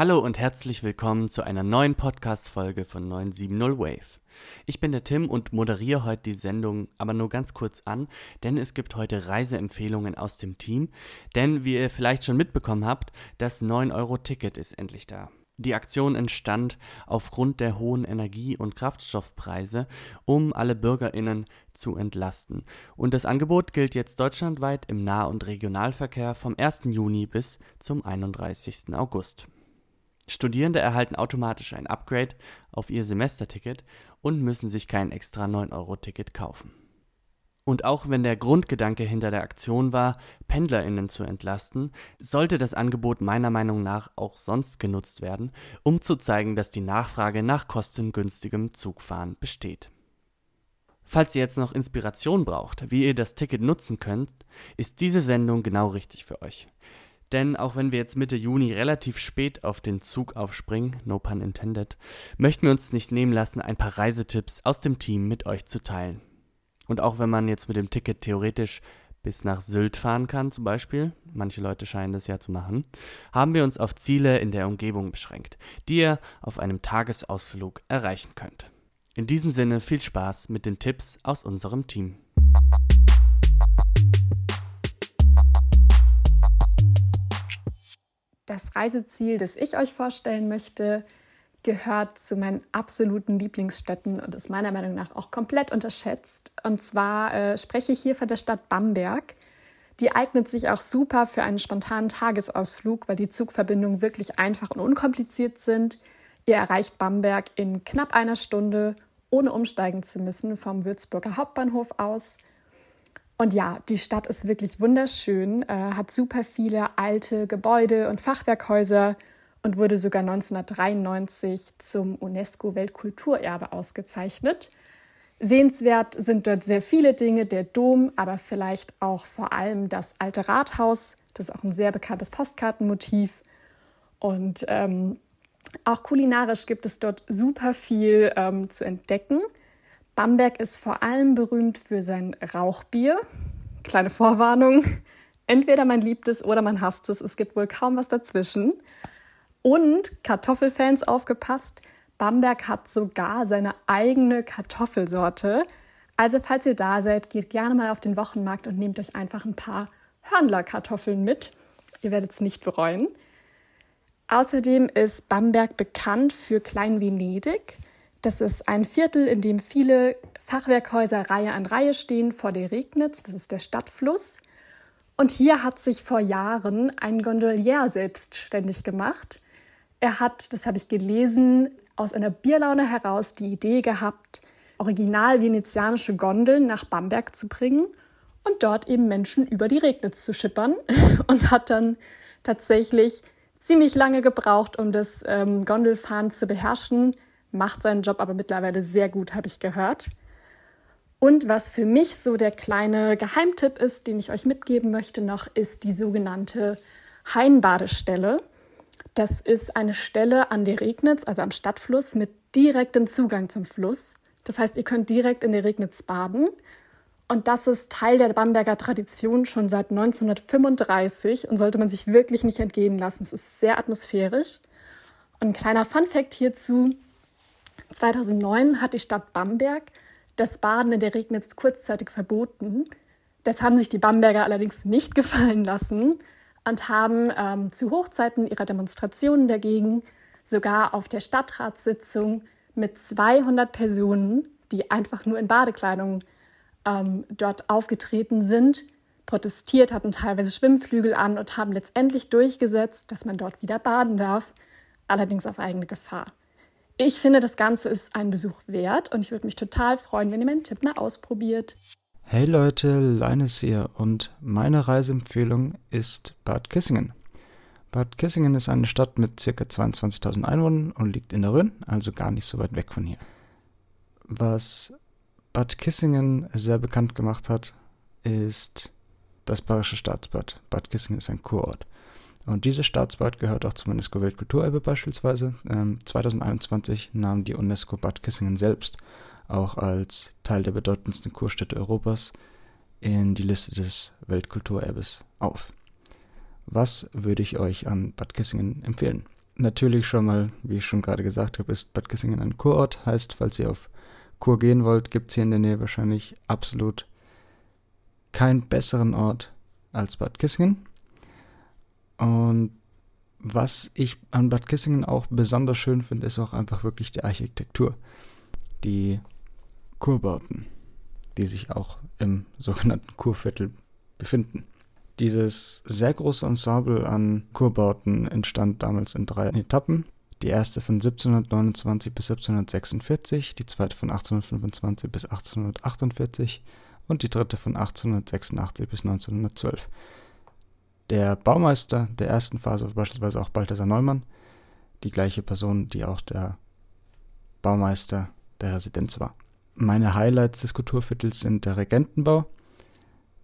Hallo und herzlich willkommen zu einer neuen Podcast-Folge von 970 Wave. Ich bin der Tim und moderiere heute die Sendung aber nur ganz kurz an, denn es gibt heute Reiseempfehlungen aus dem Team. Denn wie ihr vielleicht schon mitbekommen habt, das 9-Euro-Ticket ist endlich da. Die Aktion entstand aufgrund der hohen Energie- und Kraftstoffpreise, um alle Bürgerinnen zu entlasten. Und das Angebot gilt jetzt deutschlandweit im Nah- und Regionalverkehr vom 1. Juni bis zum 31. August. Studierende erhalten automatisch ein Upgrade auf ihr Semesterticket und müssen sich kein extra 9-Euro-Ticket kaufen. Und auch wenn der Grundgedanke hinter der Aktion war, Pendlerinnen zu entlasten, sollte das Angebot meiner Meinung nach auch sonst genutzt werden, um zu zeigen, dass die Nachfrage nach kostengünstigem Zugfahren besteht. Falls ihr jetzt noch Inspiration braucht, wie ihr das Ticket nutzen könnt, ist diese Sendung genau richtig für euch. Denn auch wenn wir jetzt Mitte Juni relativ spät auf den Zug aufspringen, no pun intended, möchten wir uns nicht nehmen lassen, ein paar Reisetipps aus dem Team mit euch zu teilen. Und auch wenn man jetzt mit dem Ticket theoretisch bis nach Sylt fahren kann, zum Beispiel, manche Leute scheinen das ja zu machen, haben wir uns auf Ziele in der Umgebung beschränkt, die ihr auf einem Tagesausflug erreichen könnt. In diesem Sinne viel Spaß mit den Tipps aus unserem Team. Das Reiseziel, das ich euch vorstellen möchte, gehört zu meinen absoluten Lieblingsstädten und ist meiner Meinung nach auch komplett unterschätzt. Und zwar äh, spreche ich hier von der Stadt Bamberg. Die eignet sich auch super für einen spontanen Tagesausflug, weil die Zugverbindungen wirklich einfach und unkompliziert sind. Ihr erreicht Bamberg in knapp einer Stunde, ohne umsteigen zu müssen, vom Würzburger Hauptbahnhof aus. Und ja, die Stadt ist wirklich wunderschön, äh, hat super viele alte Gebäude und Fachwerkhäuser und wurde sogar 1993 zum UNESCO-Weltkulturerbe ausgezeichnet. Sehenswert sind dort sehr viele Dinge, der Dom, aber vielleicht auch vor allem das alte Rathaus. Das ist auch ein sehr bekanntes Postkartenmotiv. Und ähm, auch kulinarisch gibt es dort super viel ähm, zu entdecken. Bamberg ist vor allem berühmt für sein Rauchbier. Kleine Vorwarnung. Entweder man liebt es oder man hasst es. Es gibt wohl kaum was dazwischen. Und Kartoffelfans aufgepasst, Bamberg hat sogar seine eigene Kartoffelsorte. Also falls ihr da seid, geht gerne mal auf den Wochenmarkt und nehmt euch einfach ein paar Hörnlerkartoffeln mit. Ihr werdet es nicht bereuen. Außerdem ist Bamberg bekannt für Klein Venedig. Das ist ein Viertel, in dem viele Fachwerkhäuser Reihe an Reihe stehen vor der Regnitz. Das ist der Stadtfluss. Und hier hat sich vor Jahren ein Gondolier selbstständig gemacht. Er hat, das habe ich gelesen, aus einer Bierlaune heraus die Idee gehabt, original venezianische Gondeln nach Bamberg zu bringen und dort eben Menschen über die Regnitz zu schippern und hat dann tatsächlich ziemlich lange gebraucht, um das ähm, Gondelfahren zu beherrschen macht seinen Job aber mittlerweile sehr gut, habe ich gehört. Und was für mich so der kleine Geheimtipp ist, den ich euch mitgeben möchte noch, ist die sogenannte Hainbadestelle. Das ist eine Stelle an der Regnitz, also am Stadtfluss, mit direktem Zugang zum Fluss. Das heißt, ihr könnt direkt in der Regnitz baden. Und das ist Teil der Bamberger Tradition schon seit 1935 und sollte man sich wirklich nicht entgehen lassen. Es ist sehr atmosphärisch. Und ein kleiner Fun-Fact hierzu: 2009 hat die Stadt Bamberg das Baden in der Regnitz kurzzeitig verboten. Das haben sich die Bamberger allerdings nicht gefallen lassen und haben ähm, zu Hochzeiten ihrer Demonstrationen dagegen sogar auf der Stadtratssitzung mit 200 Personen, die einfach nur in Badekleidung ähm, dort aufgetreten sind, protestiert, hatten teilweise Schwimmflügel an und haben letztendlich durchgesetzt, dass man dort wieder baden darf, allerdings auf eigene Gefahr. Ich finde, das Ganze ist einen Besuch wert und ich würde mich total freuen, wenn ihr meinen Tipp mal ausprobiert. Hey Leute, Leines hier und meine Reiseempfehlung ist Bad Kissingen. Bad Kissingen ist eine Stadt mit ca. 22.000 Einwohnern und liegt in der Rhön, also gar nicht so weit weg von hier. Was Bad Kissingen sehr bekannt gemacht hat, ist das Bayerische Staatsbad. Bad Kissingen ist ein Kurort. Und dieses Staatsbad gehört auch zum UNESCO-Weltkulturerbe beispielsweise. Ähm, 2021 nahm die UNESCO Bad Kissingen selbst auch als Teil der bedeutendsten Kurstädte Europas in die Liste des Weltkulturerbes auf. Was würde ich euch an Bad Kissingen empfehlen? Natürlich schon mal, wie ich schon gerade gesagt habe, ist Bad Kissingen ein Kurort. Heißt, falls ihr auf Kur gehen wollt, gibt es hier in der Nähe wahrscheinlich absolut keinen besseren Ort als Bad Kissingen. Und was ich an Bad Kissingen auch besonders schön finde, ist auch einfach wirklich die Architektur. Die Kurbauten, die sich auch im sogenannten Kurviertel befinden. Dieses sehr große Ensemble an Kurbauten entstand damals in drei Etappen. Die erste von 1729 bis 1746, die zweite von 1825 bis 1848 und die dritte von 1886 bis 1912. Der Baumeister der ersten Phase war beispielsweise auch Balthasar Neumann, die gleiche Person, die auch der Baumeister der Residenz war. Meine Highlights des Kulturviertels sind der Regentenbau,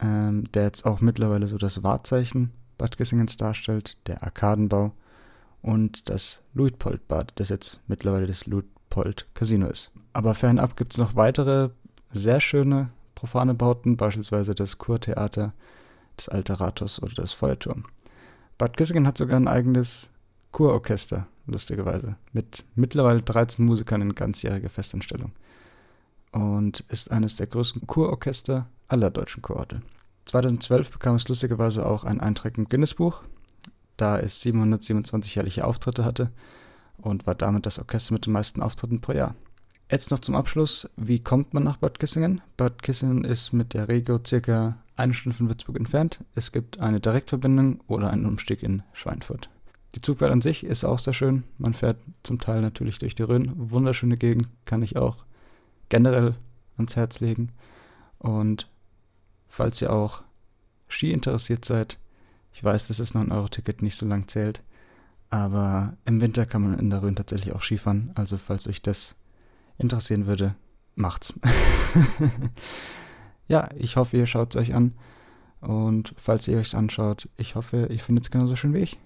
ähm, der jetzt auch mittlerweile so das Wahrzeichen Bad Kissingens darstellt, der Arkadenbau und das Luitpoldbad, das jetzt mittlerweile das Luitpold Casino ist. Aber fernab gibt es noch weitere sehr schöne profane Bauten, beispielsweise das Kurtheater, das Alte Rathaus oder das Feuerturm. Bad Kissingen hat sogar ein eigenes Kurorchester, lustigerweise, mit mittlerweile 13 Musikern in ganzjähriger Festanstellung und ist eines der größten Kurorchester aller deutschen Kurorte. 2012 bekam es lustigerweise auch einen Eintrag im Guinness-Buch, da es 727 jährliche Auftritte hatte und war damit das Orchester mit den meisten Auftritten pro Jahr. Jetzt noch zum Abschluss, wie kommt man nach Bad Kissingen? Bad Kissingen ist mit der Regio circa eine Stunde von Würzburg entfernt. Es gibt eine Direktverbindung oder einen Umstieg in Schweinfurt. Die Zugfahrt an sich ist auch sehr schön. Man fährt zum Teil natürlich durch die Rhön. Wunderschöne Gegend, kann ich auch generell ans Herz legen. Und falls ihr auch Ski interessiert seid, ich weiß, dass das 9-Euro-Ticket nicht so lang zählt, aber im Winter kann man in der Rhön tatsächlich auch Skifahren. Also falls euch das interessieren würde, macht's. ja, ich hoffe, ihr schaut es euch an. Und falls ihr euch anschaut, ich hoffe, ihr findet es genauso schön wie ich.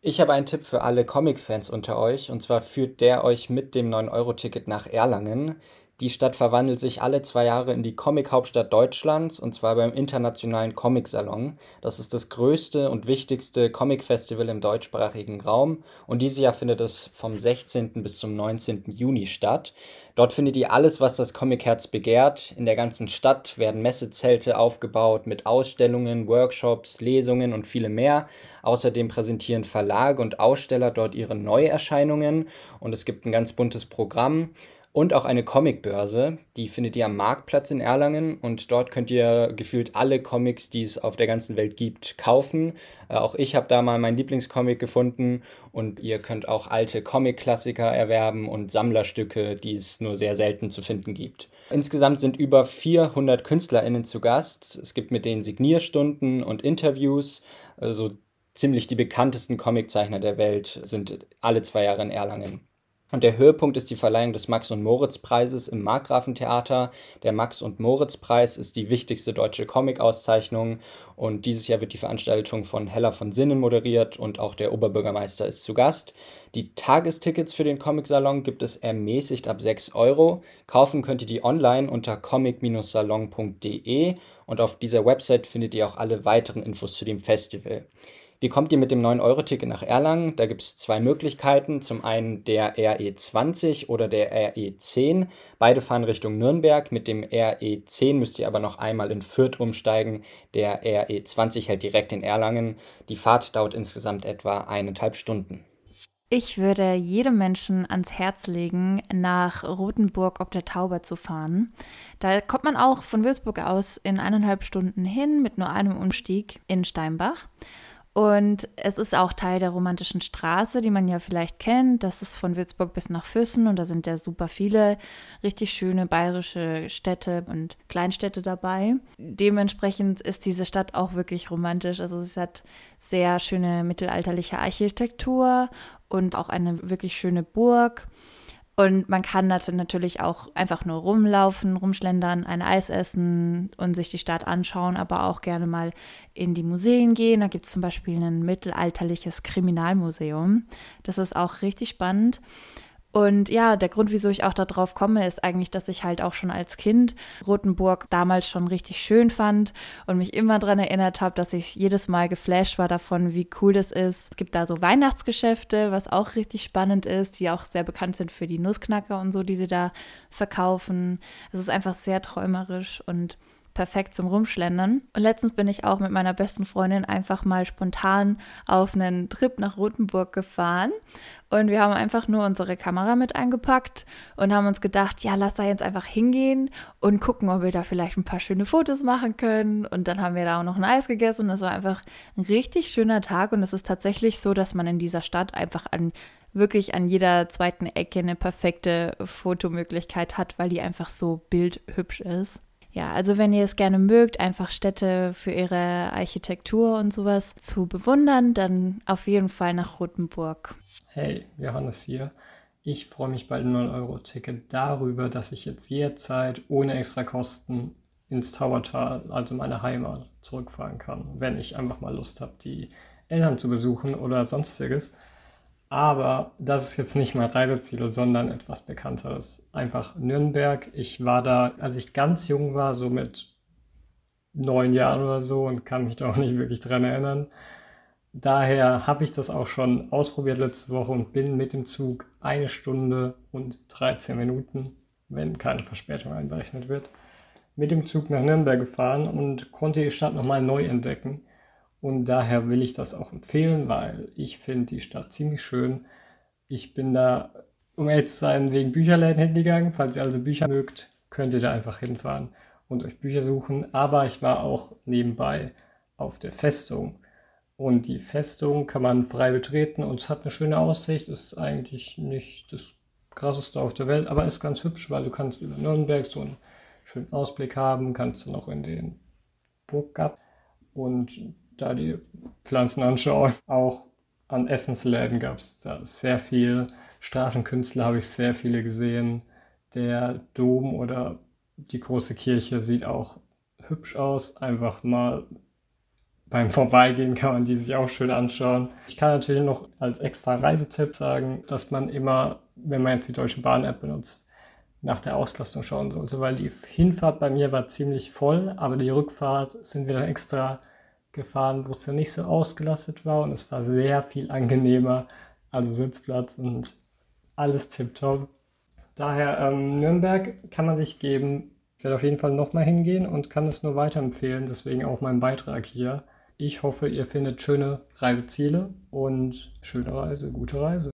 Ich habe einen Tipp für alle Comic-Fans unter euch. Und zwar führt der euch mit dem 9-Euro-Ticket nach Erlangen. Die Stadt verwandelt sich alle zwei Jahre in die Comic-Hauptstadt Deutschlands und zwar beim Internationalen Comic-Salon. Das ist das größte und wichtigste Comic-Festival im deutschsprachigen Raum und dieses Jahr findet es vom 16. bis zum 19. Juni statt. Dort findet ihr alles, was das Comic-Herz begehrt. In der ganzen Stadt werden Messezelte aufgebaut mit Ausstellungen, Workshops, Lesungen und viele mehr. Außerdem präsentieren Verlage und Aussteller dort ihre Neuerscheinungen und es gibt ein ganz buntes Programm und auch eine Comicbörse. Die findet ihr am Marktplatz in Erlangen und dort könnt ihr gefühlt alle Comics, die es auf der ganzen Welt gibt, kaufen. Äh, auch ich habe da mal meinen Lieblingscomic gefunden und ihr könnt auch alte Comic-Klassiker erwerben und Sammlerstücke, die es nur sehr selten zu finden gibt. Insgesamt sind über 400 KünstlerInnen zu Gast. Es gibt mit denen Signierstunden und Interviews. Also ziemlich die bekanntesten Comiczeichner der Welt sind alle zwei Jahre in Erlangen. Und der Höhepunkt ist die Verleihung des Max- und Moritz-Preises im Markgrafentheater. Der Max- und Moritz-Preis ist die wichtigste deutsche Comic-Auszeichnung und dieses Jahr wird die Veranstaltung von Hella von Sinnen moderiert und auch der Oberbürgermeister ist zu Gast. Die Tagestickets für den Comic-Salon gibt es ermäßigt ab 6 Euro. Kaufen könnt ihr die online unter comic-salon.de und auf dieser Website findet ihr auch alle weiteren Infos zu dem Festival. Wie kommt ihr mit dem 9-Euro-Ticket nach Erlangen? Da gibt es zwei Möglichkeiten. Zum einen der RE20 oder der RE10. Beide fahren Richtung Nürnberg. Mit dem RE10 müsst ihr aber noch einmal in Fürth umsteigen. Der RE20 hält direkt in Erlangen. Die Fahrt dauert insgesamt etwa eineinhalb Stunden. Ich würde jedem Menschen ans Herz legen, nach Rothenburg ob der Tauber zu fahren. Da kommt man auch von Würzburg aus in eineinhalb Stunden hin mit nur einem Umstieg in Steinbach. Und es ist auch Teil der romantischen Straße, die man ja vielleicht kennt. Das ist von Würzburg bis nach Füssen und da sind ja super viele richtig schöne bayerische Städte und Kleinstädte dabei. Dementsprechend ist diese Stadt auch wirklich romantisch. Also es hat sehr schöne mittelalterliche Architektur und auch eine wirklich schöne Burg. Und man kann natürlich auch einfach nur rumlaufen, rumschlendern, ein Eis essen und sich die Stadt anschauen, aber auch gerne mal in die Museen gehen. Da gibt es zum Beispiel ein mittelalterliches Kriminalmuseum. Das ist auch richtig spannend. Und ja, der Grund, wieso ich auch darauf komme, ist eigentlich, dass ich halt auch schon als Kind Rothenburg damals schon richtig schön fand und mich immer daran erinnert habe, dass ich jedes Mal geflasht war davon, wie cool das ist. Es gibt da so Weihnachtsgeschäfte, was auch richtig spannend ist, die auch sehr bekannt sind für die Nussknacker und so, die sie da verkaufen. Es ist einfach sehr träumerisch und perfekt zum Rumschlendern. Und letztens bin ich auch mit meiner besten Freundin einfach mal spontan auf einen Trip nach Rothenburg gefahren. Und wir haben einfach nur unsere Kamera mit eingepackt und haben uns gedacht, ja, lass da jetzt einfach hingehen und gucken, ob wir da vielleicht ein paar schöne Fotos machen können. Und dann haben wir da auch noch ein Eis gegessen. Und es war einfach ein richtig schöner Tag. Und es ist tatsächlich so, dass man in dieser Stadt einfach an wirklich an jeder zweiten Ecke eine perfekte Fotomöglichkeit hat, weil die einfach so bildhübsch ist. Ja, also wenn ihr es gerne mögt, einfach Städte für ihre Architektur und sowas zu bewundern, dann auf jeden Fall nach Rothenburg. Hey, Johannes hier. Ich freue mich bei dem 9-Euro-Ticket darüber, dass ich jetzt jederzeit ohne extra Kosten ins Taubertal, also meine Heimat, zurückfahren kann, wenn ich einfach mal Lust habe, die Eltern zu besuchen oder sonstiges. Aber das ist jetzt nicht mein Reiseziel, sondern etwas Bekannteres. Einfach Nürnberg. Ich war da, als ich ganz jung war, so mit neun Jahren oder so und kann mich da auch nicht wirklich dran erinnern. Daher habe ich das auch schon ausprobiert letzte Woche und bin mit dem Zug eine Stunde und 13 Minuten, wenn keine Verspätung einberechnet wird, mit dem Zug nach Nürnberg gefahren und konnte die Stadt nochmal neu entdecken. Und daher will ich das auch empfehlen, weil ich finde die Stadt ziemlich schön. Ich bin da, um ehrlich zu sein, wegen Bücherläden hingegangen. Falls ihr also Bücher mögt, könnt ihr da einfach hinfahren und euch Bücher suchen. Aber ich war auch nebenbei auf der Festung. Und die Festung kann man frei betreten und es hat eine schöne Aussicht. Ist eigentlich nicht das krasseste auf der Welt, aber ist ganz hübsch, weil du kannst über Nürnberg so einen schönen Ausblick haben, kannst du noch in den Burggarten und da die Pflanzen anschaue. Auch an Essensläden gab es da sehr viel. Straßenkünstler habe ich sehr viele gesehen. Der Dom oder die große Kirche sieht auch hübsch aus. Einfach mal beim Vorbeigehen kann man die sich auch schön anschauen. Ich kann natürlich noch als extra Reisetipp sagen, dass man immer, wenn man jetzt die Deutsche Bahn-App benutzt, nach der Auslastung schauen sollte, weil die Hinfahrt bei mir war ziemlich voll, aber die Rückfahrt sind wir dann extra gefahren, wo es ja nicht so ausgelastet war und es war sehr viel angenehmer. Also Sitzplatz und alles tipptopp. Daher ähm, Nürnberg kann man sich geben. Ich werde auf jeden Fall nochmal hingehen und kann es nur weiterempfehlen. Deswegen auch mein Beitrag hier. Ich hoffe, ihr findet schöne Reiseziele und schöne Reise, gute Reise.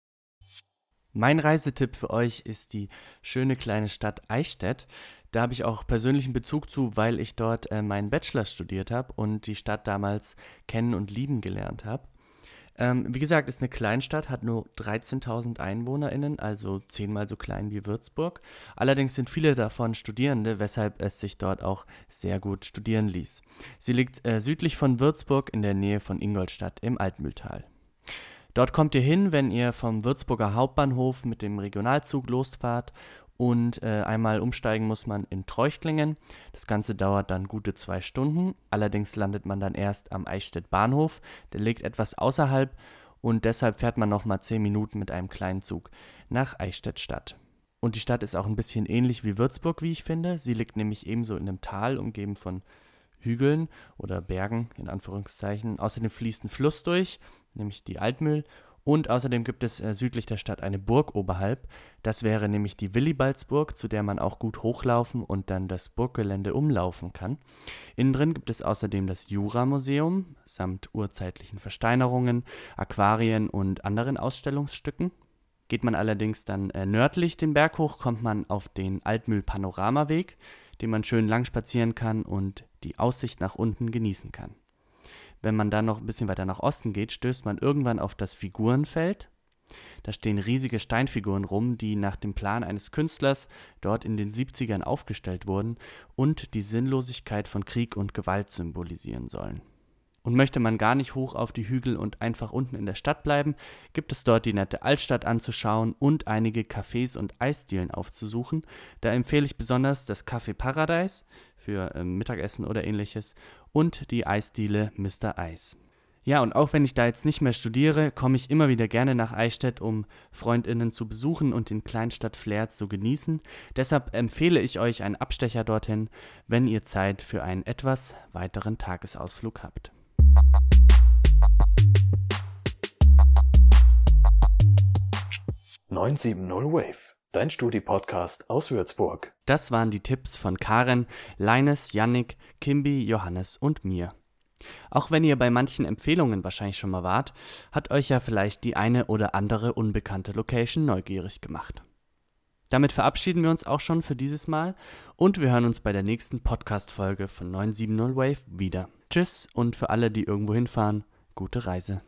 Mein Reisetipp für euch ist die schöne kleine Stadt Eichstätt. Da habe ich auch persönlichen Bezug zu, weil ich dort äh, meinen Bachelor studiert habe und die Stadt damals kennen und lieben gelernt habe. Ähm, wie gesagt, ist eine Kleinstadt, hat nur 13.000 EinwohnerInnen, also zehnmal so klein wie Würzburg. Allerdings sind viele davon Studierende, weshalb es sich dort auch sehr gut studieren ließ. Sie liegt äh, südlich von Würzburg in der Nähe von Ingolstadt im Altmühltal. Dort kommt ihr hin, wenn ihr vom Würzburger Hauptbahnhof mit dem Regionalzug losfahrt und äh, einmal umsteigen muss man in Treuchtlingen. Das Ganze dauert dann gute zwei Stunden. Allerdings landet man dann erst am Eichstätt Bahnhof. Der liegt etwas außerhalb und deshalb fährt man nochmal zehn Minuten mit einem kleinen Zug nach Eichstätt Stadt. Und die Stadt ist auch ein bisschen ähnlich wie Würzburg, wie ich finde. Sie liegt nämlich ebenso in einem Tal, umgeben von Hügeln oder Bergen in Anführungszeichen. Außerdem fließt ein Fluss durch, nämlich die Altmühl und außerdem gibt es äh, südlich der Stadt eine Burg oberhalb. Das wäre nämlich die Willibaldsburg, zu der man auch gut hochlaufen und dann das Burggelände umlaufen kann. Innen drin gibt es außerdem das Jura-Museum samt urzeitlichen Versteinerungen, Aquarien und anderen Ausstellungsstücken. Geht man allerdings dann äh, nördlich den Berg hoch, kommt man auf den Altmühl-Panoramaweg, den man schön lang spazieren kann und die Aussicht nach unten genießen kann. Wenn man dann noch ein bisschen weiter nach Osten geht, stößt man irgendwann auf das Figurenfeld. Da stehen riesige Steinfiguren rum, die nach dem Plan eines Künstlers dort in den 70ern aufgestellt wurden und die Sinnlosigkeit von Krieg und Gewalt symbolisieren sollen. Und möchte man gar nicht hoch auf die Hügel und einfach unten in der Stadt bleiben, gibt es dort die nette Altstadt anzuschauen und einige Cafés und Eisdielen aufzusuchen. Da empfehle ich besonders das Café Paradise für äh, Mittagessen oder ähnliches und die Eisdiele Mr. Eis. Ja, und auch wenn ich da jetzt nicht mehr studiere, komme ich immer wieder gerne nach Eichstätt, um Freundinnen zu besuchen und den Kleinstadt-Flair zu genießen. Deshalb empfehle ich euch einen Abstecher dorthin, wenn ihr Zeit für einen etwas weiteren Tagesausflug habt. 970 Wave, dein Studi-Podcast aus Würzburg. Das waren die Tipps von Karen, Leines, Yannick, Kimby, Johannes und mir. Auch wenn ihr bei manchen Empfehlungen wahrscheinlich schon mal wart, hat euch ja vielleicht die eine oder andere unbekannte Location neugierig gemacht. Damit verabschieden wir uns auch schon für dieses Mal und wir hören uns bei der nächsten Podcast-Folge von 970 Wave wieder. Tschüss und für alle, die irgendwo hinfahren, gute Reise.